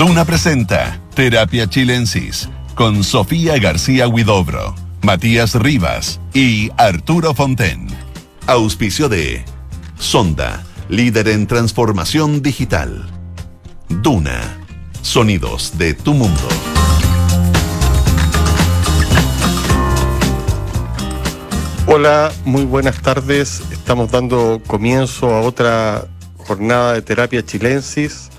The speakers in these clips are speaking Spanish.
Duna presenta Terapia Chilensis con Sofía García Huidobro, Matías Rivas y Arturo Fonten. Auspicio de Sonda, líder en transformación digital. Duna, sonidos de tu mundo. Hola, muy buenas tardes. Estamos dando comienzo a otra jornada de terapia chilensis.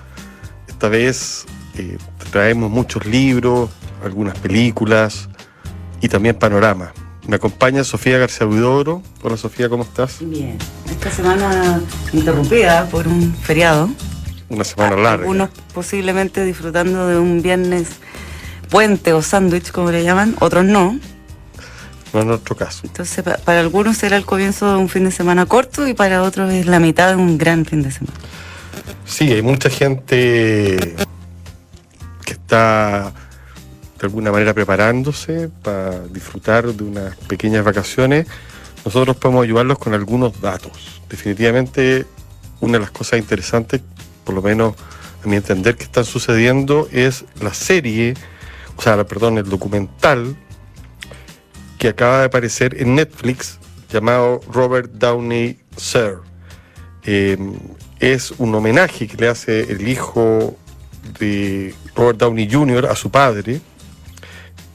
Esta vez eh, traemos muchos libros, algunas películas y también panorama. Me acompaña Sofía García Huidobro. Hola Sofía, ¿cómo estás? Bien. Esta semana interrumpida por un feriado. Una semana larga. Algunos posiblemente disfrutando de un viernes puente o sándwich, como le llaman, otros no. No en nuestro caso. Entonces, pa- para algunos será el comienzo de un fin de semana corto y para otros es la mitad de un gran fin de semana. Sí, hay mucha gente que está de alguna manera preparándose para disfrutar de unas pequeñas vacaciones. Nosotros podemos ayudarlos con algunos datos. Definitivamente, una de las cosas interesantes, por lo menos a mi entender, que están sucediendo es la serie, o sea, perdón, el documental que acaba de aparecer en Netflix llamado Robert Downey Sr. Eh, es un homenaje que le hace el hijo de Robert Downey Jr. a su padre.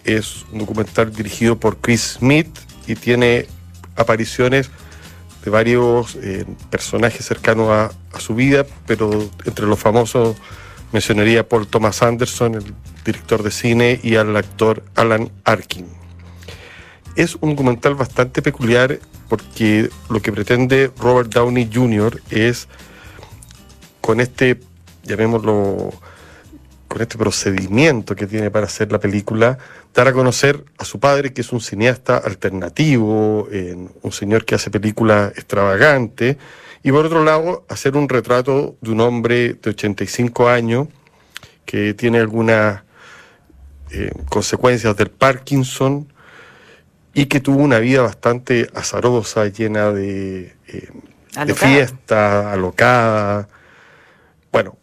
Es un documental dirigido por Chris Smith y tiene apariciones de varios eh, personajes cercanos a, a su vida, pero entre los famosos mencionaría Paul Thomas Anderson, el director de cine, y al actor Alan Arkin. Es un documental bastante peculiar porque lo que pretende Robert Downey Jr. es con este, llamémoslo, con este procedimiento que tiene para hacer la película, dar a conocer a su padre, que es un cineasta alternativo, eh, un señor que hace películas extravagantes, y por otro lado, hacer un retrato de un hombre de 85 años que tiene algunas eh, consecuencias del Parkinson y que tuvo una vida bastante azarosa, llena de, eh, de Alocada. fiesta, alocada. Bueno,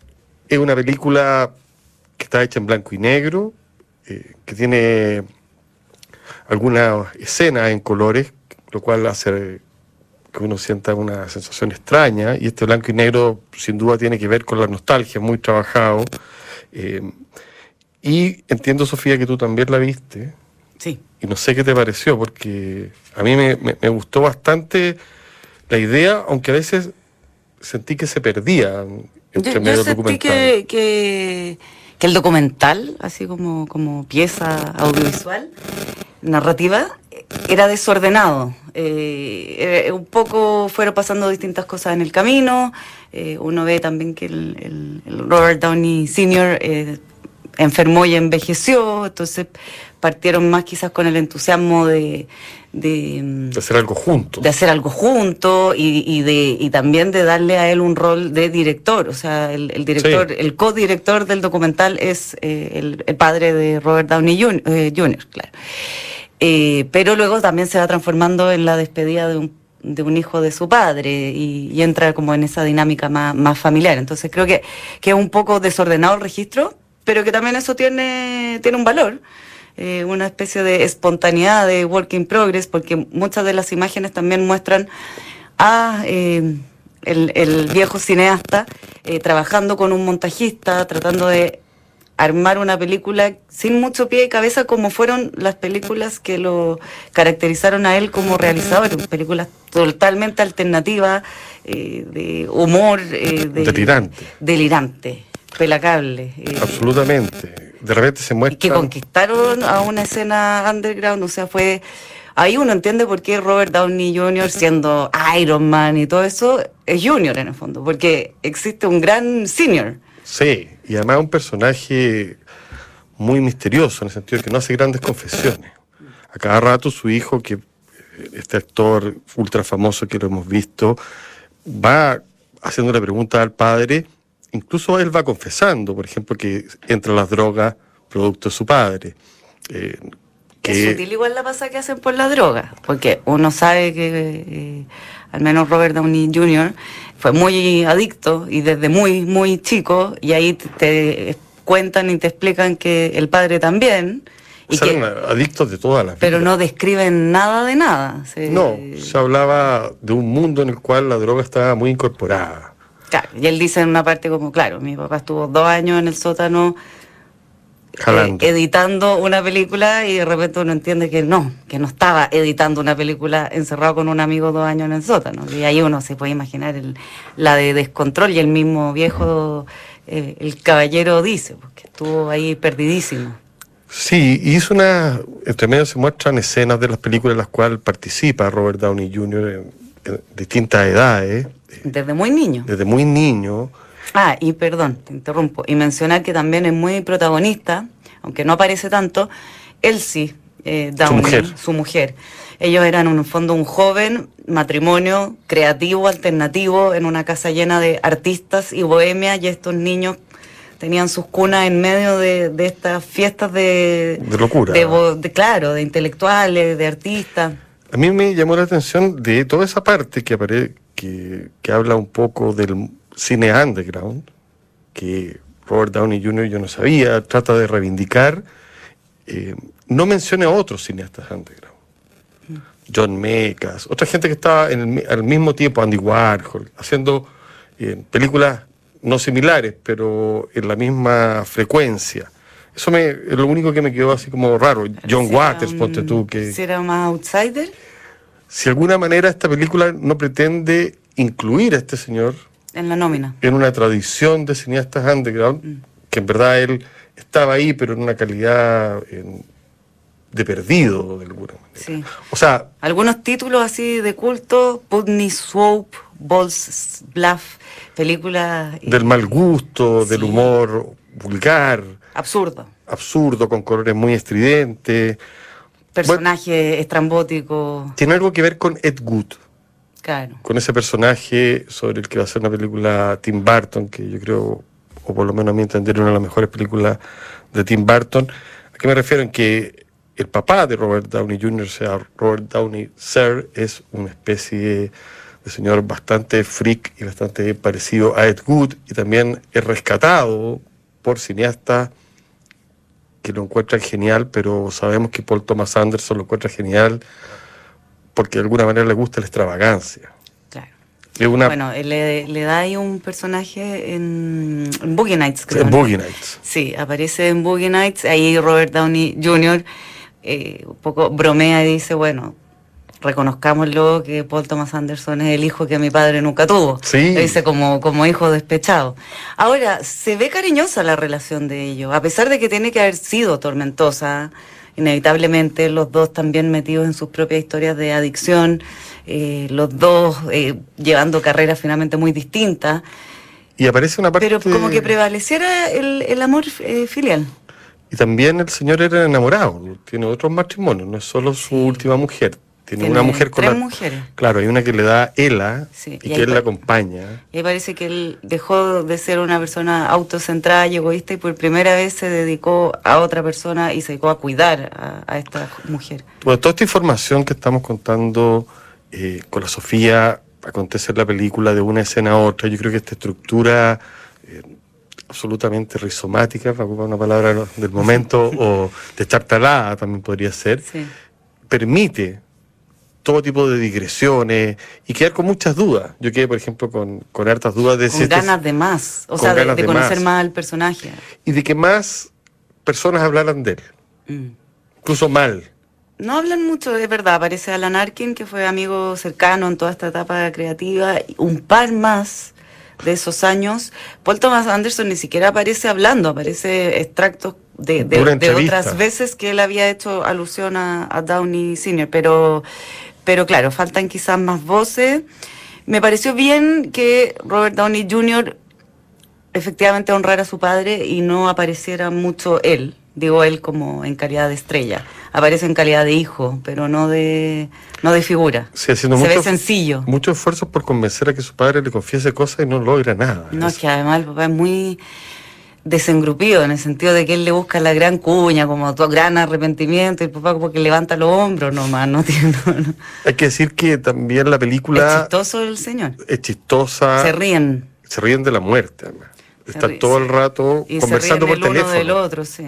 es una película que está hecha en blanco y negro, eh, que tiene algunas escenas en colores, lo cual hace que uno sienta una sensación extraña, y este blanco y negro sin duda tiene que ver con la nostalgia, muy trabajado. Eh, y entiendo, Sofía, que tú también la viste, Sí. y no sé qué te pareció, porque a mí me, me- me gustó bastante la idea, aunque a veces sentí que se perdía Yo, medio yo sentí que, que, que el documental, así como, como pieza audiovisual, narrativa, era desordenado. Eh, eh, un poco fueron pasando distintas cosas en el camino. Eh, uno ve también que el, el- el Robert Downey Sr. enfermó y envejeció, entonces partieron más quizás con el entusiasmo de, de, De hacer algo juntos. de hacer algo juntos y, y de, y también de darle a él un rol de director. O sea, el, el director, Sí. el co-director del documental es eh, el, el padre de Robert Downey Jr., eh, Jr., claro. Eh, pero luego también se va transformando en la despedida de un, de un hijo de su padre y, y entra como en esa dinámica más, más familiar. Entonces creo que, que es un poco desordenado el registro, pero que también eso tiene, tiene un valor eh, una especie de espontaneidad de work in progress, porque muchas de las imágenes también muestran a eh, el, el viejo cineasta eh, trabajando con un montajista, tratando de armar una película sin mucho pie y cabeza como fueron las películas que lo caracterizaron a él como realizador, películas totalmente alternativas, eh, de humor, eh, de- Delirante. delirante, pelacable. eh, Absolutamente. De repente se y que muestra. conquistaron a una escena underground, o sea, fue... Ahí uno entiende por qué Robert Downey Jr., siendo Iron Man y todo eso, es Junior en el fondo, porque existe un gran senior. Sí, y además un personaje muy misterioso, en el sentido de que no hace grandes confesiones. A cada rato su hijo, que eh, este actor ultra famoso que lo hemos visto, va haciéndole preguntas al padre, incluso él va confesando, por ejemplo, que entra las drogas producto de su padre. Eh, Es que sutil igual la pasa que hacen por la droga, porque uno sabe que eh, al menos Robert Downey Jr. fue muy adicto y desde muy, muy chico, y ahí te, te cuentan y te explican que el padre también. Y que- adictos de todas las pero vidas. no describen nada de nada. Se- No, se hablaba de un mundo en el cual la droga estaba muy incorporada. Claro, y él dice en una parte como, claro, mi papá estuvo dos años en el sótano eh, editando una película y de repente uno entiende que no, que no estaba editando una película encerrado con un amigo dos años en el sótano. Y ahí uno se puede imaginar el- la de descontrol y el mismo viejo, eh, el caballero dice, porque estuvo ahí perdidísimo. Sí, y hizo una. Entre medio se muestran escenas de las películas en las cuales participa Robert Downey Jr. en, en distintas edades, Desde muy niño. desde muy niño. Ah, y perdón, te interrumpo. Y mencionar que también es muy protagonista, aunque no aparece tanto, Elsie eh, Downey, mujer. su mujer. Ellos eran en un fondo un joven matrimonio creativo, alternativo, en una casa llena de artistas y bohemia, y estos niños tenían sus cunas en medio de, de estas fiestas de... De locura. De, de- claro, de intelectuales, de artistas. A mí me llamó la atención de toda esa parte que, apare- que, que habla un poco del cine underground, que Robert Downey Jr. yo no sabía, trata de reivindicar. eh, no menciona a otros cineastas underground. John Mecas, otra gente que estaba en el al mismo tiempo, Andy Warhol, haciendo eh, películas no similares, pero en la misma frecuencia. Eso me, es lo único que me quedó así como raro. John Waters, ponte tú, que Si era más outsider, si de alguna manera esta película no pretende incluir a este señor en la nómina. en una tradición de cineastas underground, que en verdad él estaba ahí, pero en una calidad en- de perdido, de alguna manera. Sí. O sea, Algunos títulos así de culto, Putney Swope, Balls Bluff, películas eh, del mal gusto, del humor vulgar, absurdo, absurdo, con colores muy estridentes. Personaje estrambótico, Tiene algo que ver con Ed Wood, claro. con ese personaje sobre el que va a ser una película Tim Burton, que yo creo, o por lo menos a mi entender, una de las mejores películas de Tim Burton. ¿A qué me refiero? En que el papá de Robert Downey Jr., o sea, Robert Downey Sr., es una especie de señor bastante freak y bastante parecido a Ed Wood, y también es rescatado por cineastas que lo encuentran genial, pero sabemos que Paul Thomas Anderson lo encuentra genial porque de alguna manera le gusta la extravagancia. claro. Es una Bueno, él le, le da ahí un personaje en, en Boogie Nights, creo. en ¿no? Boogie Nights. Sí, aparece en Boogie Nights, ahí Robert Downey Jr. eh, un poco bromea y dice, bueno, reconozcámoslo que Paul Thomas Anderson es el hijo que mi padre nunca tuvo. Sí. Lo dice como, como hijo despechado. Ahora, se ve cariñosa la relación de ellos, a pesar de que tiene que haber sido tormentosa, inevitablemente los dos también metidos en sus propias historias de adicción, eh, los dos eh, llevando carreras finalmente muy distintas, Y aparece una parte... pero como que prevaleciera el, el amor eh, filial. Y también el señor era enamorado, tiene otros matrimonios, no es solo su última mujer. Tiene, Tiene una mujer con tres la... mujeres. Claro, hay una que le da Ela Sí, y y que él la acompaña. Y parece que él dejó de ser una persona autocentrada y egoísta y por primera vez se dedicó a otra persona y se dedicó a cuidar a, a esta mujer. Bueno, toda esta información que estamos contando eh, con la Sofía acontece en la película de una escena a otra. Yo creo que esta estructura eh, absolutamente rizomática, para ocupar una palabra del momento, o destartalada también podría ser, Sí. permite todo tipo de digresiones y quedar con muchas dudas. Yo quedé, por ejemplo, con, con hartas dudas de si Con este- ganas de más, o sea, de, conocer más. más al personaje. y de que más personas hablaran de él, Mm. incluso mal. No hablan mucho, es verdad. Aparece Alan Arkin, que fue amigo cercano en toda esta etapa creativa, un par más de esos años. Paul Thomas Anderson ni siquiera aparece hablando, aparece extractos de, de- otras veces que él había hecho alusión a, a Downey Sr., pero, pero claro, faltan quizás más voces. Me pareció bien que Robert Downey Jr. efectivamente honrara a su padre y no apareciera mucho él, digo él como en calidad de estrella. Aparece en calidad de hijo, pero no de, no de figura. Sí, haciendo Se ve mucho- sencillo. Muchos esfuerzos por convencer a que su padre le confiese cosas y no logra nada. No, Es- que además el papá es muy desengrupido en el sentido de que él le busca la gran cuña, como tu gran arrepentimiento, y el papá como que levanta los hombros nomás, no tiene... no, no. Hay que decir que también la Es película chistoso el señor. es chistosa. Se ríen. se ríen de la muerte. además. Están todo el rato conversando por teléfono. del otro, sí.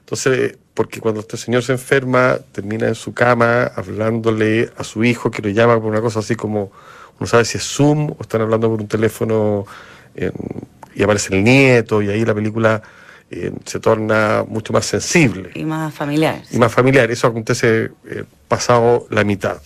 Entonces, porque cuando este señor se enferma, termina en su cama hablándole a su hijo que lo llama por una cosa así como, no sabe si es Zoom o están hablando por un teléfono y aparece el nieto y ahí la película eh, se torna mucho más sensible. Y más familiar. Y más familiar. Eso acontece eh, pasado la mitad.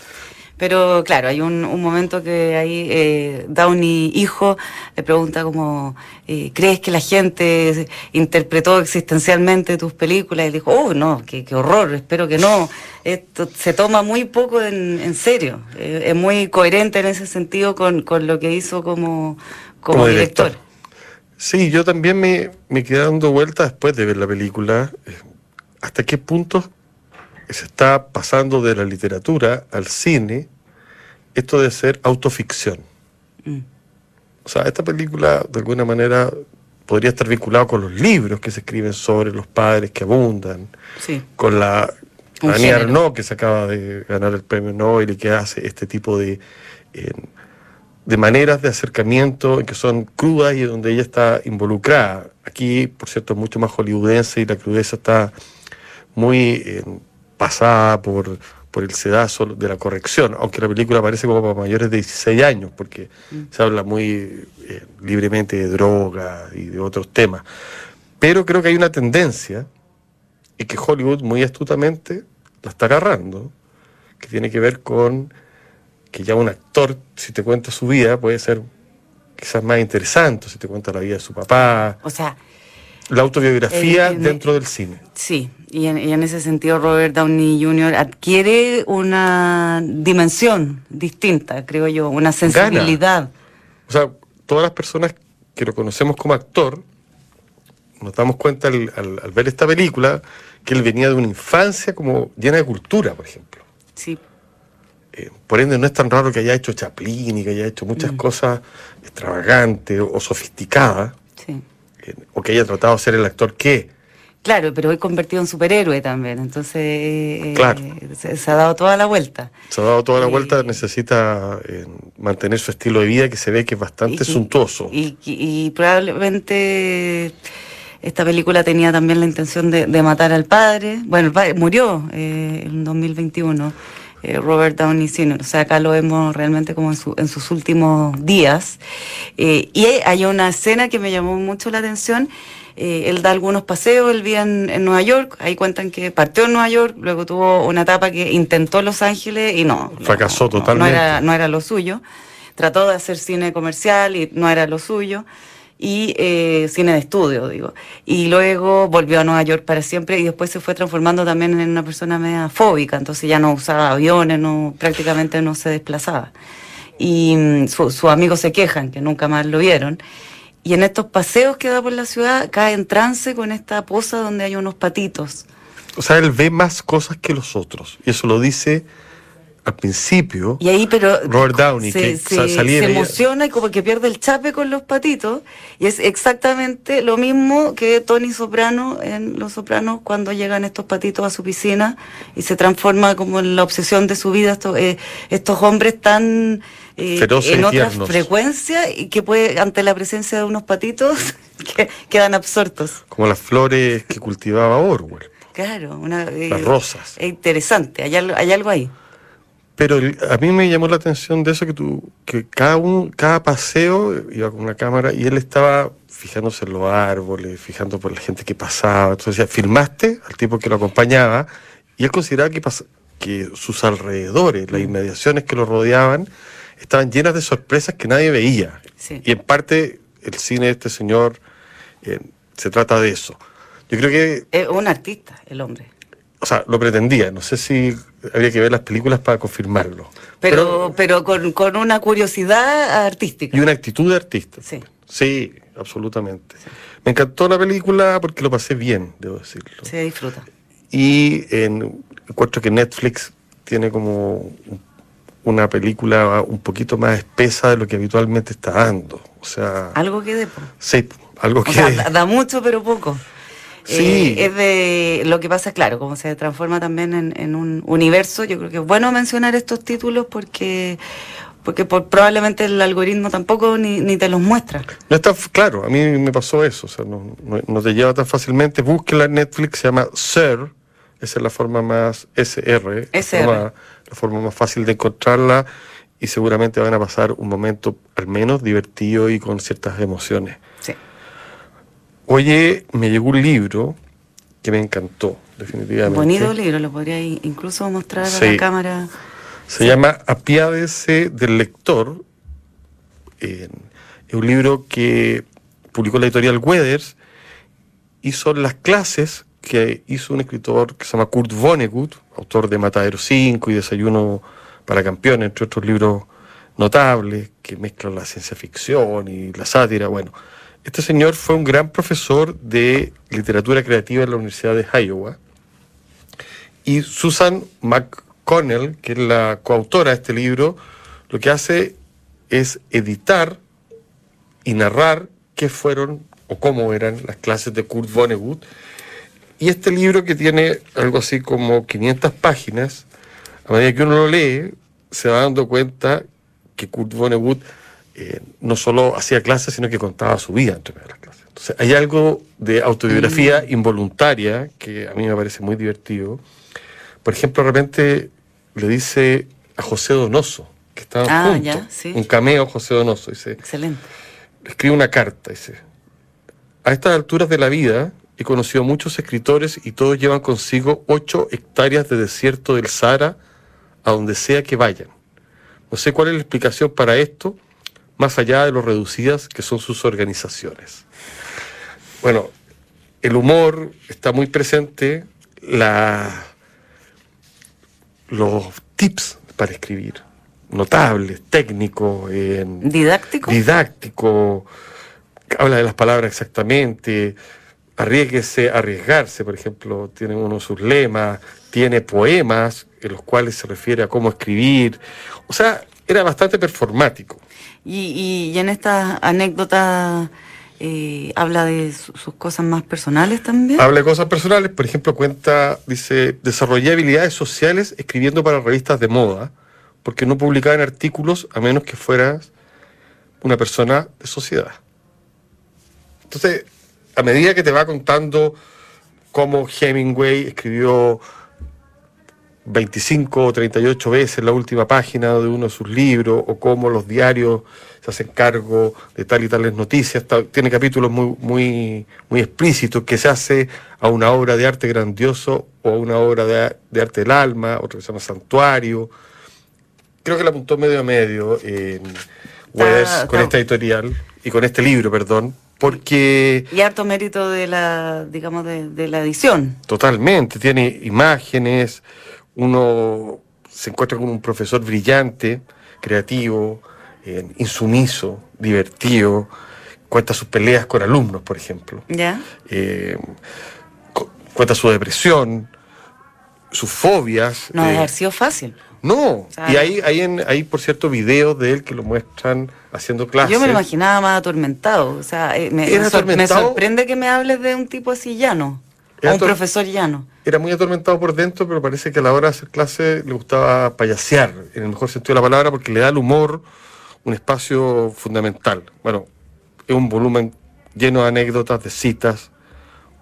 Pero claro, hay un, momento que ahí eh, Downey, hijo, le pregunta como, eh, ¿crees que la gente interpretó existencialmente tus películas? Y dijo, oh, no, qué, horror, espero que no. Esto se toma muy poco en, serio. Eh, es muy coherente en ese sentido con, lo que hizo como, como, director. Sí, yo también me, me quedé dando vueltas después de ver la película. ¿Hasta qué punto se está pasando de la literatura al cine esto de ser autoficción. Mm. O sea, esta película de alguna manera podría estar vinculado con los libros que se escriben sobre los padres que abundan, con la Annie Arnaud que se acaba de ganar el premio Nobel y que hace este tipo de, eh, de maneras de acercamiento que son crudas y donde ella está involucrada. Aquí, por cierto, es mucho más hollywoodense y la crudeza está muy eh, pasada por, por el sedazo de la corrección, aunque la película parece como para mayores de 16 años, porque mm. se habla muy eh, libremente de droga y de otros temas. Pero creo que hay una tendencia, y que Hollywood muy astutamente la está agarrando, que tiene que ver con que ya un actor, si te cuenta su vida, puede ser quizás más interesante, si te cuenta la vida de su papá. O sea, la autobiografía dentro del cine. Sí, y en, ese sentido Robert Downey Jr. adquiere una dimensión distinta, creo yo, una sensibilidad. O sea, todas las personas que lo conocemos como actor, nos damos cuenta al, ver esta película que él venía de una infancia como llena de cultura, por ejemplo. Sí. Eh, por ende, no es tan raro que haya hecho Chaplin y que haya hecho muchas mm. cosas extravagantes o sofisticadas o que haya tratado de ser el actor que. Claro, pero hoy convertido en superhéroe también, entonces eh, se, ha dado toda la vuelta. Se ha dado toda la vuelta, necesita eh, mantener su estilo de vida que se ve que es bastante suntuoso. Y, probablemente esta película tenía también la intención de, matar al padre. Bueno, el padre murió eh, en 2021. Eh, Robert Downey Jr. O sea, acá lo vemos realmente como en, sus últimos días. Eh, y hay una escena que me llamó mucho la atención. Eh, él da algunos paseos, él vive en, Nueva York, ahí cuentan que partió en Nueva York, luego tuvo una etapa que intentó Los Ángeles y no. Fracasó totalmente. No era, no era lo suyo. Trató de hacer cine comercial y no era lo suyo y eh, cine de estudio, digo. Y luego volvió a Nueva York para siempre y después se fue transformando también en una persona media fóbica, entonces ya no usaba aviones, no, prácticamente no se desplazaba. Y mm, sus amigos se quejan que nunca más lo vieron. Y en estos paseos que da por la ciudad cae en trance con esta poza donde hay unos patitos. O sea, él ve más cosas que los otros. Y eso lo dice al principio, y ahí, pero Robert Downey, se, se, emociona y como que pierde el chape con los patitos, y es exactamente lo mismo que Tony Soprano en Los Sopranos cuando llegan estos patitos a su piscina y se transforma como en la obsesión de su vida estos, eh, estos hombres tan eh, en otra frecuencia y que puede, ante la presencia de unos patitos, que quedan absortos. Como las flores que cultivaba Orwell. Claro, una, eh, las rosas. Es interesante, hay, hay algo ahí. Pero a mí me llamó la atención de eso que tú, que cada un, cada paseo iba con una cámara y él estaba fijándose en los árboles, fijando por la gente que pasaba. Entonces decía, filmaste al tipo que lo acompañaba y él consideraba que, que sus alrededores, las inmediaciones que lo rodeaban, estaban llenas de sorpresas que nadie veía. Y en parte el cine de este señor eh, se trata de eso. Yo creo que... Es un artista, el hombre o sea, lo pretendía. No sé si habría que ver las películas para confirmarlo. Pero, pero, con, una curiosidad artística. Y una actitud de artista. Sí. Sí, absolutamente. Me encantó la película porque lo pasé bien, debo decirlo. Se disfruta. Y en, encuentro que Netflix tiene como una película un poquito más espesa de lo que habitualmente está dando. O sea. Algo que dé. Sí, algo que. da mucho, pero poco. Sí. Eh, es de lo que pasa, claro, como se transforma también en, un universo. Yo creo que es bueno mencionar estos títulos porque porque por, probablemente el algoritmo tampoco ni, ni, te los muestra. No está claro, a mí me pasó eso, o sea, no, no, te lleva tan fácilmente. Búsquela en Netflix, se llama SER, esa es la forma más SR, SR. La, forma, más fácil de encontrarla y seguramente van a pasar un momento al menos divertido y con ciertas emociones. Sí. Oye, me llegó un libro que me encantó, definitivamente. Bonito libro, lo podría incluso mostrar a la cámara. Se llama Apiádese del lector. es un libro que publicó la editorial Weathers y son las clases que hizo un escritor que se llama Kurt Vonnegut, autor de Matadero 5 y Desayuno para Campeones, entre otros libros notables que mezclan la ciencia ficción y la sátira. Bueno, este señor fue un gran profesor de literatura creativa en la Universidad de Iowa. Y Susan McConnell, que es la coautora de este libro, lo que hace es editar y narrar qué fueron o cómo eran las clases de Kurt Vonnegut. Y este libro que tiene algo así como 500 páginas, a medida que uno lo lee, se va dando cuenta que Kurt Vonnegut eh, no solo hacía clases, sino que contaba su vida entre las clases. Entonces, hay algo de autobiografía mm. involuntaria que a mí me parece muy divertido. Por ejemplo, de repente le dice a José Donoso, que estaba ah, juntos, un cameo José Donoso, dice, Excelente. escribe una carta, dice, a estas alturas de la vida he conocido muchos escritores y todos llevan consigo ocho hectáreas de desierto del Sahara a donde sea que vayan. No sé cuál es la explicación para esto, más allá de lo reducidas que son sus organizaciones. Bueno, el humor está muy presente, la, los tips para escribir, notables, técnicos, didáctico. Didáctico, habla de las palabras exactamente, arriesguese, arriesgarse, por ejemplo, tiene uno de sus lemas, tiene poemas en los cuales se refiere a cómo escribir, o sea, era bastante performático. Y, y, en estas anécdotas eh, habla de sus cosas más personales también. Habla de cosas personales, por ejemplo, cuenta, dice, desarrollé habilidades sociales escribiendo para revistas de moda, porque no publicaba en artículos a menos que fueras una persona de sociedad. Entonces, a medida que te va contando cómo Hemingway escribió 25 o 38 veces la última página de uno de sus libros, o cómo los diarios se hacen cargo de tal y tales noticias. tiene capítulos muy, muy, muy explícitos que se hace a una obra de arte grandioso o a una obra de, arte del alma, otro que se llama Santuario. Creo que la apuntó medio a medio en Weathers con esta editorial y con este libro, perdón, porque... Y harto mérito de la, digamos, de, de la edición. Totalmente, tiene imágenes, uno se encuentra con un profesor brillante, creativo, eh, insumiso, divertido, cuenta sus peleas con alumnos, por ejemplo. ¿Ya? Eh, cuenta su depresión, sus fobias. No eh, haber sido fácil. No, y hay, hay, en, hay, por cierto, videos de él que lo muestran haciendo clases. Yo me lo imaginaba más atormentado. O sea, me, me, sorprende que me hables de un tipo así llano. A un profesor llano. Era muy atormentado por dentro, pero parece que a la hora de hacer clase le gustaba payasear, en el mejor sentido de la palabra, porque le da al humor un espacio fundamental. Bueno, es un volumen lleno de anécdotas, de citas,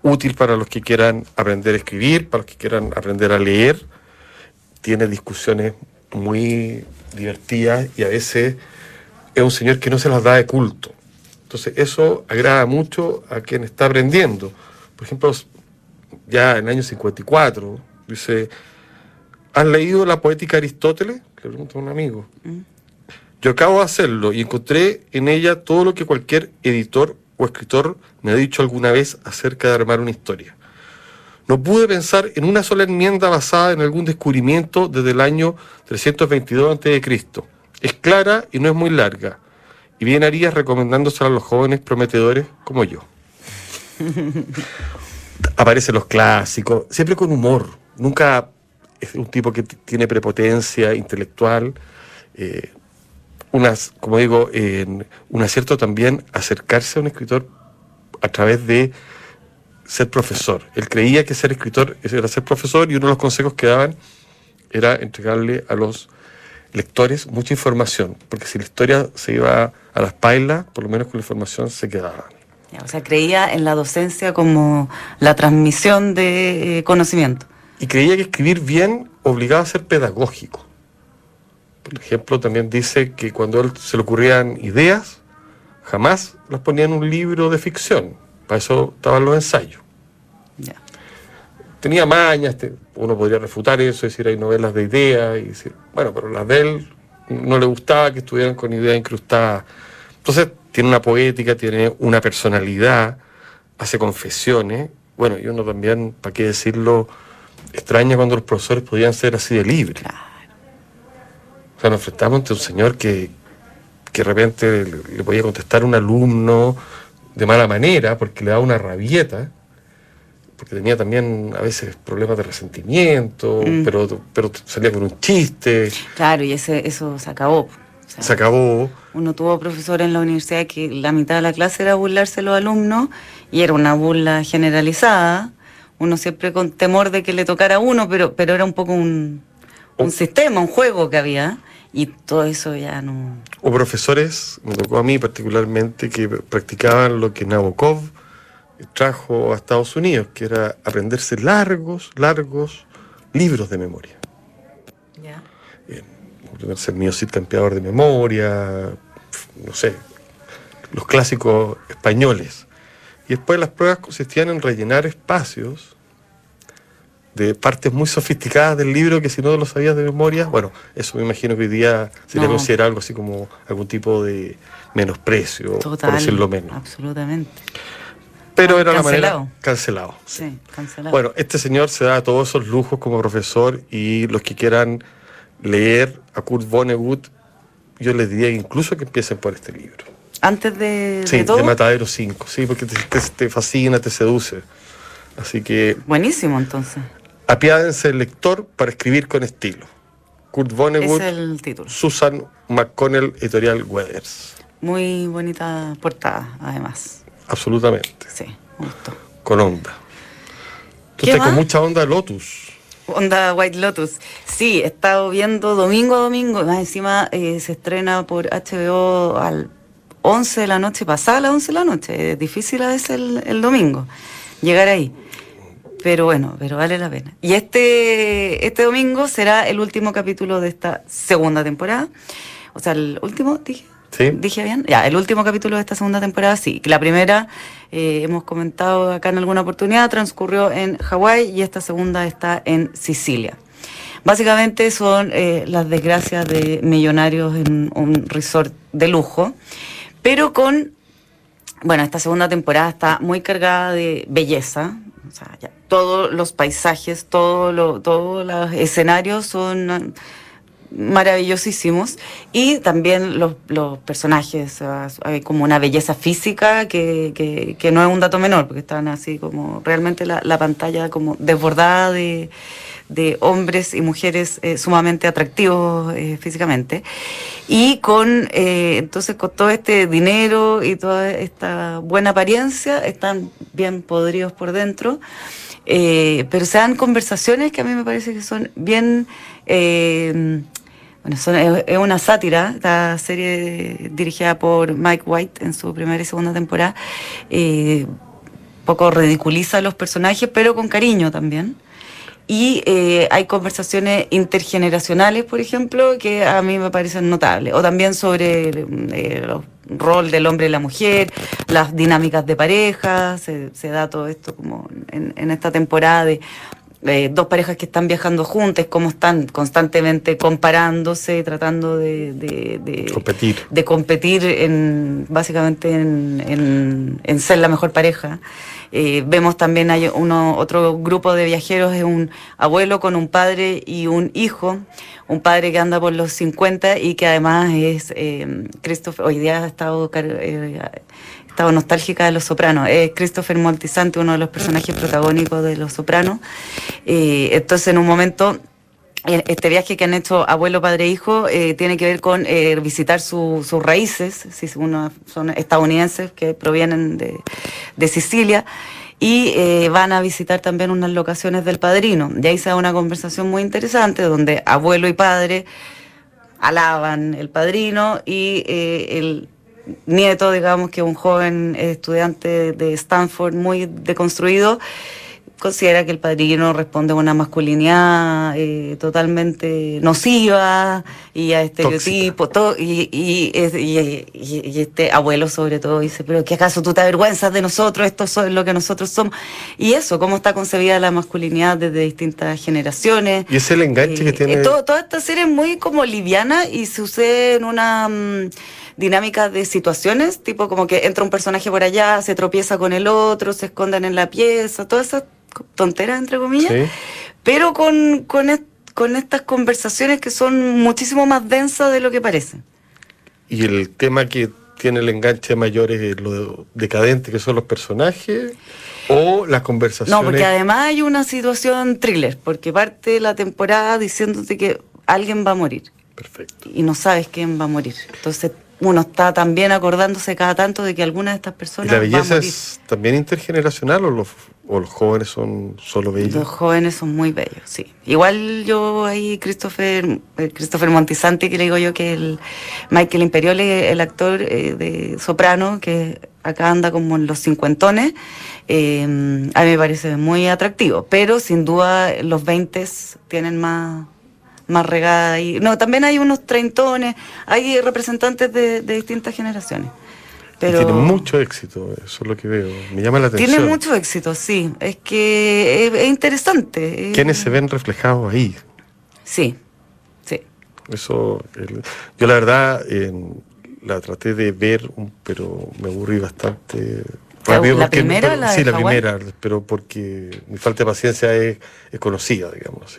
útil para los que quieran aprender a escribir, para los que quieran aprender a leer. Tiene discusiones muy divertidas y a veces es un señor que no se las da de culto. Entonces eso agrada mucho a quien está aprendiendo. Por ejemplo, ya en el año 54, dice, ¿has leído la poética Aristóteles? Le pregunto a un amigo. Mm. Yo acabo de hacerlo y encontré en ella todo lo que cualquier editor o escritor me ha dicho alguna vez acerca de armar una historia. No pude pensar en una sola enmienda basada en algún descubrimiento desde el año 322 a.C. Es clara y no es muy larga. Y bien harías recomendándosela a los jóvenes prometedores como yo. aparecen los clásicos, siempre con humor. Nunca es un tipo que tiene prepotencia intelectual. Eh, unas, como digo, un acierto también acercarse a un escritor a través de ser profesor. Él creía que ser escritor era ser profesor y uno de los consejos que daban era entregarle a los lectores mucha información, porque si la historia se iba a las pailas, por lo menos con la información se quedaba. O sea, creía en la docencia como la transmisión de eh, conocimiento. Y creía que escribir bien obligaba a ser pedagógico. Por ejemplo, también dice que cuando él se le ocurrían ideas, jamás las ponía en un libro de ficción. Para eso estaban los ensayos. Tenía mañas, uno podría refutar eso, decir, hay novelas de ideas, y decir, bueno, pero las de él no le gustaba que estuvieran con ideas incrustadas. Entonces, tiene una poética, tiene una personalidad, hace confesiones. Bueno, y uno también, ¿para qué decirlo? Extraña cuando los profesores podían ser así de libres. O sea, nos enfrentamos ante un señor que, que de repente le, podía contestar a un alumno de mala manera porque le daba una rabieta, porque tenía también a veces problemas de resentimiento, mm. pero, pero salía con un chiste. Claro, y ese, eso se acabó se acabó. Uno tuvo profesor en la universidad que la mitad de la clase era burlarse de los alumnos y era una burla generalizada. Uno siempre con temor de que le tocara a uno, pero, pero era un poco un, un sistema, un juego que había. Y todo eso ya no. O profesores, me tocó a mí particularmente, que practicaban lo que Nabokov trajo a Estados Unidos, que era aprenderse largos, largos libros de memoria. Ya ser mío Cid campeador de memoria, no sé, los clásicos españoles. Y después las pruebas consistían en rellenar espacios de partes muy sofisticadas del libro que si no lo sabías de memoria, bueno, eso me imagino que hoy día se le considera algo así como algún tipo de menosprecio, por decirlo menos. Absolutamente. Pero era la manera cancelado. Sí, cancelado. Bueno, este señor se da todos esos lujos como profesor y los que quieran leer a Kurt Vonnegut, yo les diría incluso que empiecen por este libro. Antes de, sí, de, Matadero 5, sí, porque te, fascina, te seduce. Así que... Buenísimo, entonces. Apiádense el lector para escribir con estilo. Kurt Vonnegut, es el título. Susan McConnell, editorial Weathers. Muy bonita portada, además. Absolutamente. Sí, gustó. Con onda. Tú estás con mucha onda Lotus. Onda White Lotus. Sí, he estado viendo domingo a domingo, más encima eh, se estrena por HBO al 11 de la noche, pasada a las 11 de la noche. Es difícil a veces el, domingo llegar ahí. Pero bueno, pero vale la pena. Y este, este domingo será el último capítulo de esta segunda temporada. O sea, el último, dije. ¿Dije bien? Ya, el último capítulo de esta segunda temporada, sí. La primera, eh, hemos comentado acá en alguna oportunidad, transcurrió en Hawái y esta segunda está en Sicilia. Básicamente son eh, las desgracias de millonarios en un resort de lujo, pero con, bueno, esta segunda temporada está muy cargada de belleza, o sea, todos los paisajes, todo lo, todos los escenarios son maravillosísimos. Y también los, los personajes, como una belleza física que, que, no es un dato menor, porque están así como realmente la, la pantalla como desbordada de, de hombres y mujeres eh, sumamente atractivos eh, físicamente. Y con eh, entonces con todo este dinero y toda esta buena apariencia están bien podridos por dentro pero se dan conversaciones que a mí me parece que son bien bueno, es una sátira, esta serie dirigida por Mike White en su primera y segunda temporada. Eh, poco ridiculiza a los personajes, pero con cariño también. Y eh, hay conversaciones intergeneracionales, por ejemplo, que a mí me parecen notables. O también sobre eh, el rol del hombre y la mujer, las dinámicas de pareja, se, da todo esto como en, en esta temporada de eh, dos parejas que están viajando juntas, cómo están constantemente comparándose, tratando de, competir, de competir en, básicamente en, ser la mejor pareja. Eh, vemos también hay uno, otro grupo de viajeros, es un abuelo con un padre y un hijo, un padre que anda por los 50 y que además es eh, Christopher, hoy día ha estado estaba nostálgica de Los Sopranos. Es Christopher Moltisanti, uno de los personajes protagónicos de Los Sopranos. Eh, entonces, en un momento eh, este viaje que han hecho abuelo, padre e hijo eh, tiene que ver con visitar sus raíces, si uno son estadounidenses que provienen de, Sicilia, y van a visitar también unas locaciones del padrino. Y ahí se da una conversación muy interesante donde abuelo y padre alaban el padrino y eh, el nieto, digamos, que un joven estudiante de Stanford muy deconstruido, considera que el padrino responde a una masculinidad eh, totalmente nociva y a estereotipos, todo, y, y, y, este abuelo sobre todo dice, pero ¿qué acaso tú te avergüenzas de nosotros? Esto es lo que nosotros somos. Y eso, cómo está concebida la masculinidad desde distintas generaciones. Y es el enganche que eh, tiene... todo, toda esta serie es muy como liviana y sucede en una... Mm, dinámica de situaciones, tipo como que entra un personaje por allá, se tropieza con el otro, se esconden en la pieza, todas esas tonteras, entre comillas, pero con, con, con estas conversaciones que son muchísimo más densas de lo que parecen. Y el tema que tiene el enganche mayor es lo decadente que son los personajes o las conversaciones. No, porque además hay una situación thriller, porque parte la temporada diciéndote que alguien va a morir. Perfecto. Y no sabes quién va a morir. Entonces uno está también acordándose cada tanto de que alguna de estas personas. ¿Y la belleza es también intergeneracional o los, o los jóvenes son solo bellos? Los jóvenes son muy bellos, sí. Igual yo ahí, Christopher, eh, Christopher Montisanti, que le digo yo que el Michael Imperiole, el actor eh, de soprano, que acá anda como en los cincuentones, eh, a mí me parece muy atractivo. Pero sin duda los veintes tienen más más regada ahí. No, también hay unos treintones, hay representantes de, distintas generaciones. Pero tiene mucho éxito, eso es lo que veo. Me llama la atención. Tiene mucho éxito, sí. Es que es, interesante. ¿Quiénes se ven reflejados ahí? Sí, sí. Eso, yo la verdad la traté de ver, pero me aburrí bastante ¿La, primera? La sí, la primera, pero porque mi falta de paciencia es, conocida, digamos.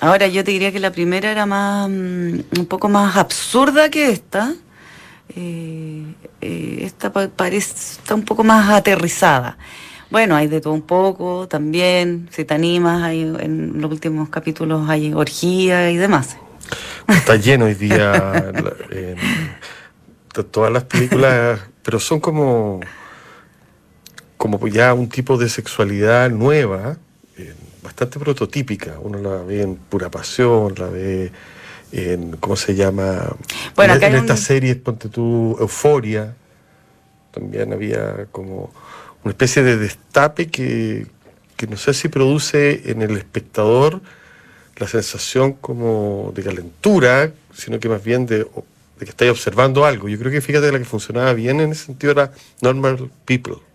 Ahora yo te diría que la primera era más mm, un poco más absurda que esta. Eh, eh, esta parece está un poco más aterrizada. Bueno, hay de todo un poco también, si te animas, hay, en los últimos capítulos hay orgía y demás. Está lleno hoy día todas las películas, pero son como como ya un tipo de sexualidad nueva, eh, bastante prototípica. Uno la ve en Pura Pasión, la ve en, ¿cómo se llama? Bueno, en, esta serie, ponte tú, Euforia, también había como una especie de destape que, que no sé si produce en el espectador la sensación como de calentura, sino que más bien de, de que estáis observando algo. Yo creo que fíjate la que funcionaba bien en ese sentido era Normal People.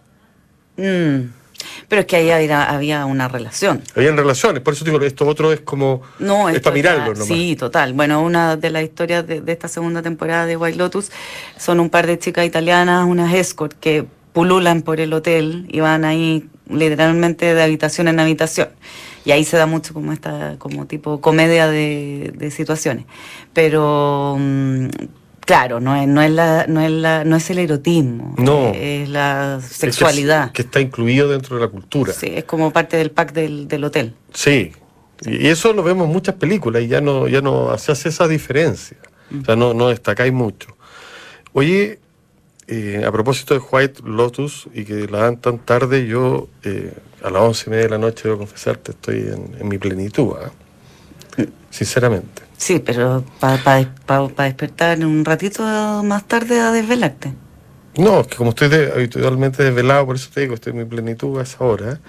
Mm. Pero es que ahí había, una relación. Habían relaciones, por eso digo, esto otro es como. No, es para mirarlo nomás. Sí, total. Bueno, una de las historias de, esta segunda temporada de White Lotus son un par de chicas italianas, unas escort, que pululan por el hotel y van ahí literalmente de habitación en habitación. Y ahí se da mucho como esta, como tipo comedia de, de situaciones. Pero. Mm, Claro, no es, no es, la, no es, la, no es el erotismo, no, es la sexualidad. que, está incluido dentro de la cultura. Sí, es como parte del pack del, del hotel. Sí, y eso lo vemos en muchas películas y ya no, ya no se hace esa diferencia. O sea, no, no destacáis mucho. Oye, eh, a propósito de White Lotus y que la dan tan tarde, yo eh, a las once y media de la noche, debo confesarte, estoy en, en mi plenitud, ¿ah? sinceramente. Sí, pero para pa, despertar un ratito más tarde a desvelarte. No, es que como estoy habitualmente desvelado, por eso te digo, estoy en mi plenitud a esa hora.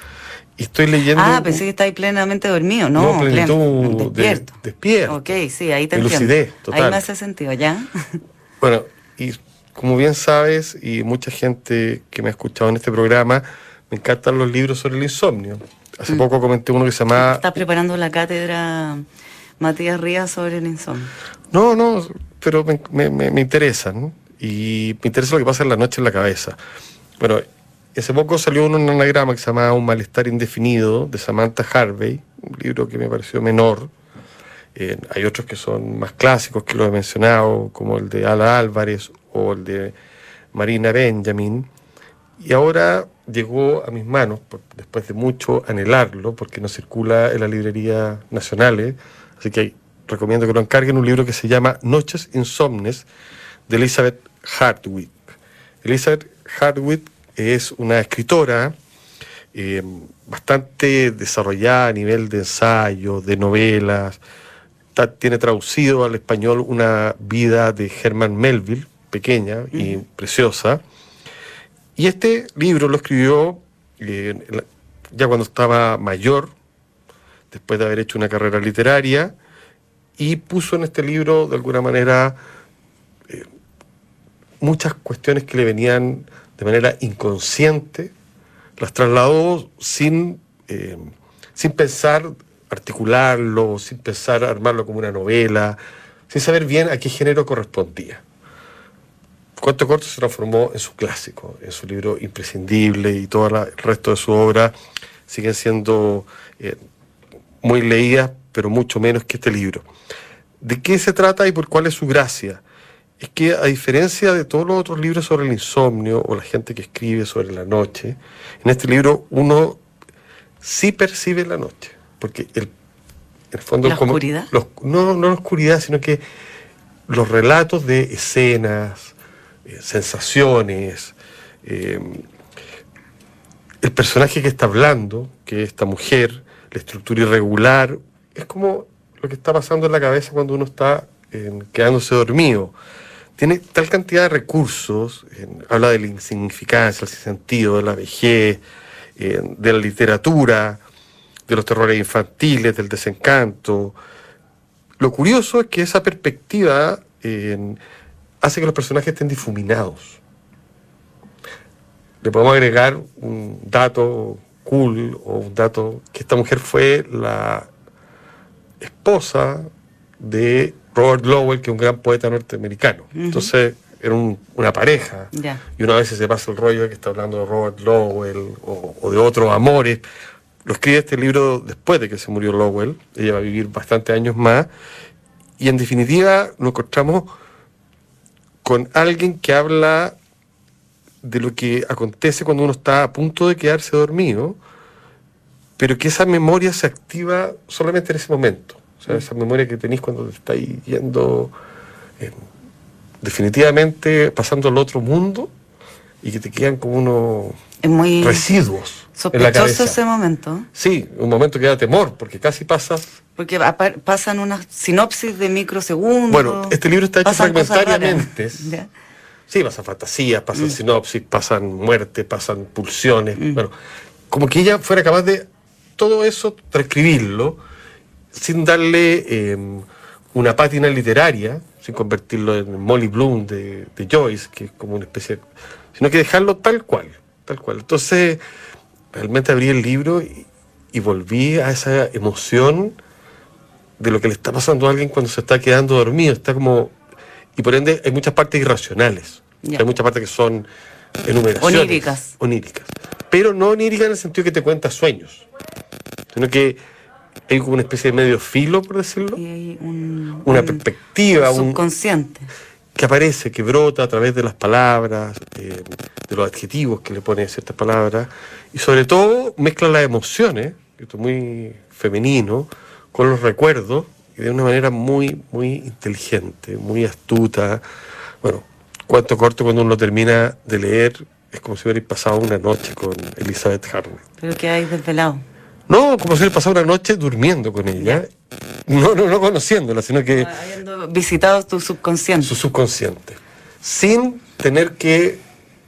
Y estoy leyendo. Ah, pensé que estáis plenamente dormido, ¿no? No, plenitud despierto. despierto. Ok, sí, ahí te entiendo. total. Ahí me hace sentido, ¿ya? bueno, y como bien sabes, y mucha gente que me ha escuchado en este programa, me encantan los libros sobre el insomnio. Hace mm. poco comenté uno que se llama. Estás preparando la cátedra Matías Rías sobre el insomnio. No, no, pero me, interesan. Y me interesa lo que pasa en la noche en la cabeza. Bueno, hace poco salió un anagrama que se llama Un malestar indefinido de Samantha Harvey, un libro que me pareció menor. Eh, hay otros que son más clásicos que lo he mencionado, como el de Ala Álvarez o el de Marina Benjamin. Y ahora llegó a mis manos, después de mucho anhelarlo, porque no circula en la librería nacionales, Así que recomiendo que lo encarguen un libro que se llama Noches Insomnes de Elizabeth Hardwick. Elizabeth Hardwick es una escritora eh, bastante desarrollada a nivel de ensayo, de novelas, tiene traducido al español una vida de Herman Melville, pequeña y preciosa. Y este libro lo escribió eh, ya cuando estaba mayor, después de haber hecho una carrera literaria, y puso en este libro, de alguna manera, eh, muchas cuestiones que le venían de manera inconsciente, las trasladó sin, eh, sin pensar articularlo, sin pensar armarlo como una novela, sin saber bien a qué género correspondía. Cuento Corto se transformó en su clásico, en su libro imprescindible y todo el resto de su obra siguen siendo eh, muy leídas, pero mucho menos que este libro. ¿De qué se trata y por cuál es su gracia? Es que a diferencia de todos los otros libros sobre el insomnio o la gente que escribe sobre la noche, en este libro uno sí percibe la noche, porque el, en el fondo... ¿La oscuridad? no, no la oscuridad, sino que los relatos de escenas, eh, sensaciones, eh, el personaje que está hablando, que es esta mujer, la estructura irregular, es como lo que está pasando en la cabeza cuando uno está quedándose dormido. Tiene tal cantidad de recursos, habla de la insignificancia, el sentido, de la vejez, de la literatura, de los terrores infantiles, del desencanto. Lo curioso es que esa perspectiva hace que los personajes estén difuminados le podemos agregar un dato cool o un dato que esta mujer fue la esposa de Robert Lowell, que es un gran poeta norteamericano. Entonces era una pareja. Y una vez se pasa el rollo de que está hablando de Robert Lowell o, de otros amores. Lo escribe este libro después de que se murió Lowell. Ella va a vivir bastantes años más. Y en definitiva nos encontramos con alguien que habla de lo que acontece cuando uno está a punto de quedarse dormido, pero que esa memoria se activa solamente en ese momento. O sea, esa memoria que tenéis cuando te estáis yendo eh, definitivamente pasando al otro mundo y que te quedan como unos residuos. Sospechoso ese momento. Sí, un momento que da temor, porque casi pasas. Porque pasan unas sinopsis de microsegundos. Bueno, este libro está hecho fragmentariamente. Sí, pasan fantasías, pasan mm. sinopsis, pasan muerte, pasan pulsiones. Mm. Bueno, como que ella fuera capaz de todo eso transcribirlo sin darle em, una pátina literaria, sin convertirlo en Molly Bloom de, Joyce, que es como una especie, sino que dejarlo tal cual, tal cual. Entonces, realmente abrí el libro y, y volví a esa emoción de lo que le está pasando a alguien cuando se está quedando dormido. Está como y por ende hay muchas partes irracionales. Hay muchas partes que son enumeraciones. Oníricas. Oníricas. Pero no oníricas en el sentido que te cuenta sueños. Sino que hay como una especie de medio filo, por decirlo. una perspectiva. Un subconsciente. que aparece, que brota a través de las palabras, eh, de los adjetivos que le pone ciertas palabras. Y sobre todo mezcla las emociones, esto es muy femenino, con los recuerdos y de una manera muy, muy inteligente, muy astuta. Bueno, cuanto corto cuando uno termina de leer, es como si hubiera pasado una noche con Elizabeth Harney. ¿Pero qué hay desvelado? No, como si hubiera pasado una noche durmiendo con ella. No, no, no conociéndola, sino que... Ah, habiendo visitado tu subconsciente. Su subconsciente. Sin tener que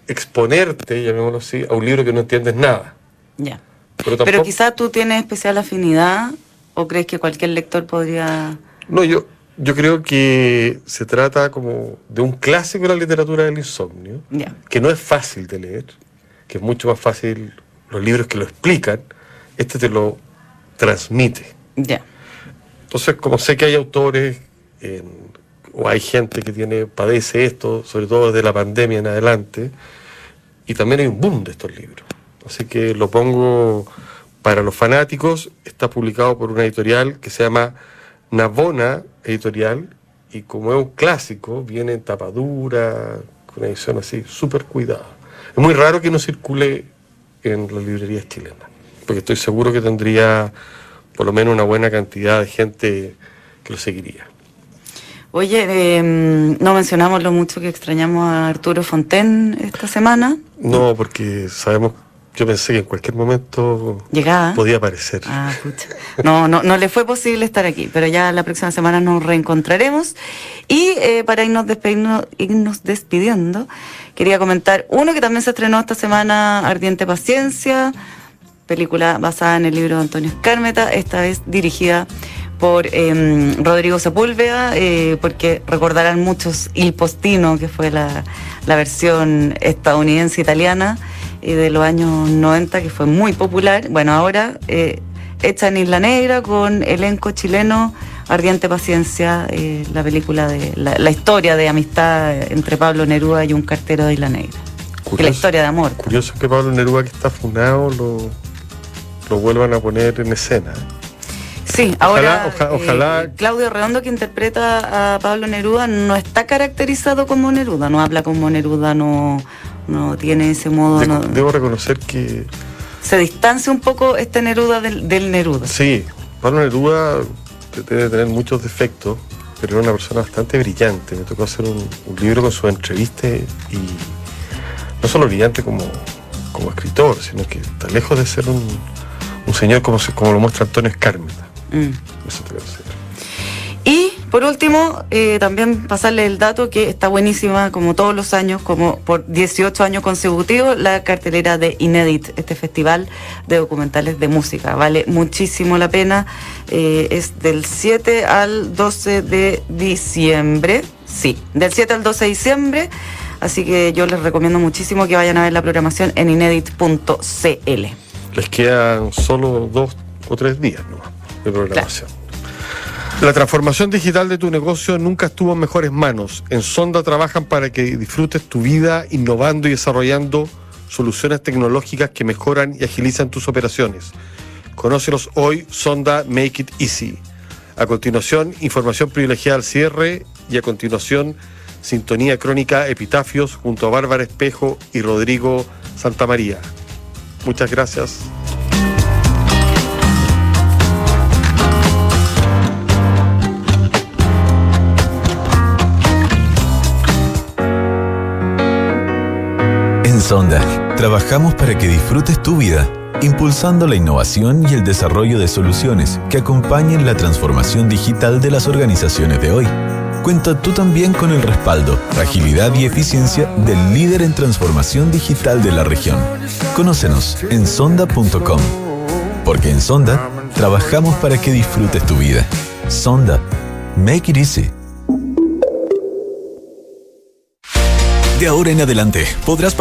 exponerte, llamémoslo así, a un libro que no entiendes nada. Ya. Pero, Pero quizás tú tienes especial afinidad ¿O crees que cualquier lector podría...? No, yo, yo creo que se trata como de un clásico de la literatura del insomnio, que no es fácil de leer, que es mucho más fácil los libros que lo explican, este te lo transmite. Ya. Entonces, como sé que hay autores o hay gente que tiene padece esto, sobre todo desde la pandemia en adelante, y también hay un boom de estos libros. Así que lo pongo para los fanáticos está publicado por una editorial que se llama Navona Editorial y como es un clásico, viene en tapadura, con una edición así, súper cuidada. Es muy raro que no circule en las librerías chilenas, porque estoy seguro que tendría por lo menos una buena cantidad de gente que lo seguiría. Oye, em, no mencionamos lo mucho que extrañamos a Arturo Fonten esta semana. No, porque sabemos Yo pensé que en cualquier momento Llegaba. podía aparecer. Ah, pucha. No, no, no le fue posible estar aquí, pero ya la próxima semana nos reencontraremos. Y eh, para irnos, despedirnos- irnos despidiendo, quería comentar uno que también se estrenó esta semana, Ardiente Paciencia, película basada en el libro de Antonio Escármeta, esta vez dirigida por eh, Rodrigo Sepúlveda, eh, porque recordarán muchos Il Postino, que fue la, la versión estadounidense-italiana de los años 90, que fue muy popular. Bueno, ahora eh, hecha en Isla Negra con elenco chileno, Ardiente Paciencia, eh, la película de la, la historia de amistad entre Pablo Neruda y un cartero de Isla Negra. Que la historia de amor. Curioso que Pablo Neruda, que está funado, lo, lo vuelvan a poner en escena. Sí, ahora oja- eh, ojalá- Claudio Redondo que interpreta a Pablo Neruda no está caracterizado como Neruda, no habla como Neruda, no, no tiene ese modo, De- no- debo reconocer que se distancia un poco este Neruda del, del Neruda. sí, Pablo Neruda debe tener muchos defectos, pero era una persona bastante brillante. Me tocó hacer un, un libro con su entrevista y no solo brillante como, como escritor, sino que está lejos de ser un, un señor como, se- como lo muestra Antonio Escármeta. Mm. Eso te quiero decir. Y por último, eh, también pasarle el dato que está buenísima, como todos los años, como por 18 años consecutivos, la cartelera de Inédit, este festival de documentales de música. Vale muchísimo la pena. Eh, es del 7 al 12 de diciembre. Sí, del 7 al 12 de diciembre. Así que yo les recomiendo muchísimo que vayan a ver la programación en inedit.cl. Les quedan solo dos o tres días nomás de programación. La transformación digital de tu negocio nunca estuvo en mejores manos. En Sonda trabajan para que disfrutes tu vida innovando y desarrollando soluciones tecnológicas que mejoran y agilizan tus operaciones. Conócelos hoy, Sonda Make It Easy. A continuación, información privilegiada al cierre y a continuación, sintonía crónica Epitafios junto a Bárbara Espejo y Rodrigo Santamaría. Muchas gracias. Sonda, trabajamos para que disfrutes tu vida, impulsando la innovación y el desarrollo de soluciones que acompañen la transformación digital de las organizaciones de hoy. Cuenta tú también con el respaldo, agilidad y eficiencia del líder en transformación digital de la región. Conócenos en sonda.com. Porque en Sonda, trabajamos para que disfrutes tu vida. Sonda. Make it easy. De ahora en adelante, podrás